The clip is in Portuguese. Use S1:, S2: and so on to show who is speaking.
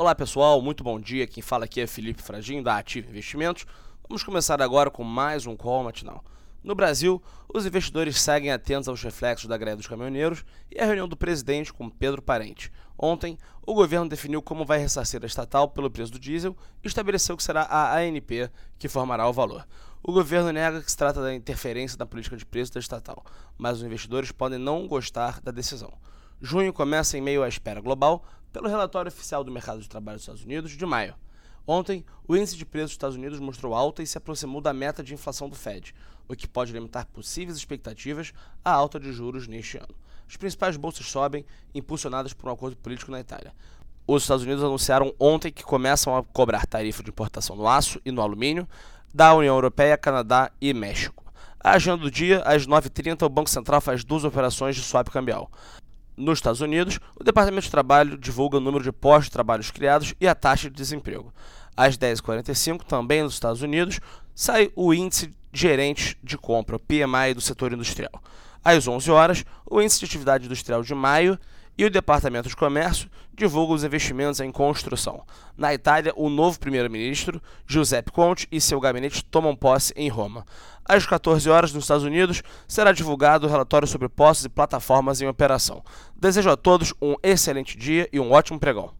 S1: Olá pessoal, muito bom dia. Quem fala aqui é Felipe Fragin da Ativa Investimentos. Vamos começar agora com mais um call matinal. No Brasil, os investidores seguem atentos aos reflexos da greve dos caminhoneiros e a reunião do presidente com Pedro Parente. Ontem, o governo definiu como vai ressarcir a estatal pelo preço do diesel e estabeleceu que será a ANP que formará o valor. O governo nega que se trata da interferência na política de preço da estatal, mas os investidores podem não gostar da decisão. Junho começa em meio à espera global pelo relatório oficial do mercado de trabalho dos Estados Unidos de maio. Ontem, o índice de preços dos Estados Unidos mostrou alta e se aproximou da meta de inflação do Fed, o que pode limitar possíveis expectativas à alta de juros neste ano. As principais bolsas sobem, impulsionadas por um acordo político na Itália. Os Estados Unidos anunciaram ontem que começam a cobrar tarifa de importação no aço e no alumínio da União Europeia, Canadá e México. A agenda do dia, às 9h30, o Banco Central faz duas operações de swap cambial. Nos Estados Unidos, o Departamento de Trabalho divulga o número de postos de trabalho criados e a taxa de desemprego. Às 10h45, também nos Estados Unidos, sai o índice gerente de compra, o PMI do setor industrial. Às 11 horas, o índice de atividade industrial de maio e o Departamento de Comércio divulga os investimentos em construção. Na Itália, o novo primeiro-ministro, Giuseppe Conte, e seu gabinete tomam posse em Roma. Às 14 horas, nos Estados Unidos, será divulgado o relatório sobre postos e plataformas em operação. Desejo a todos um excelente dia e um ótimo pregão.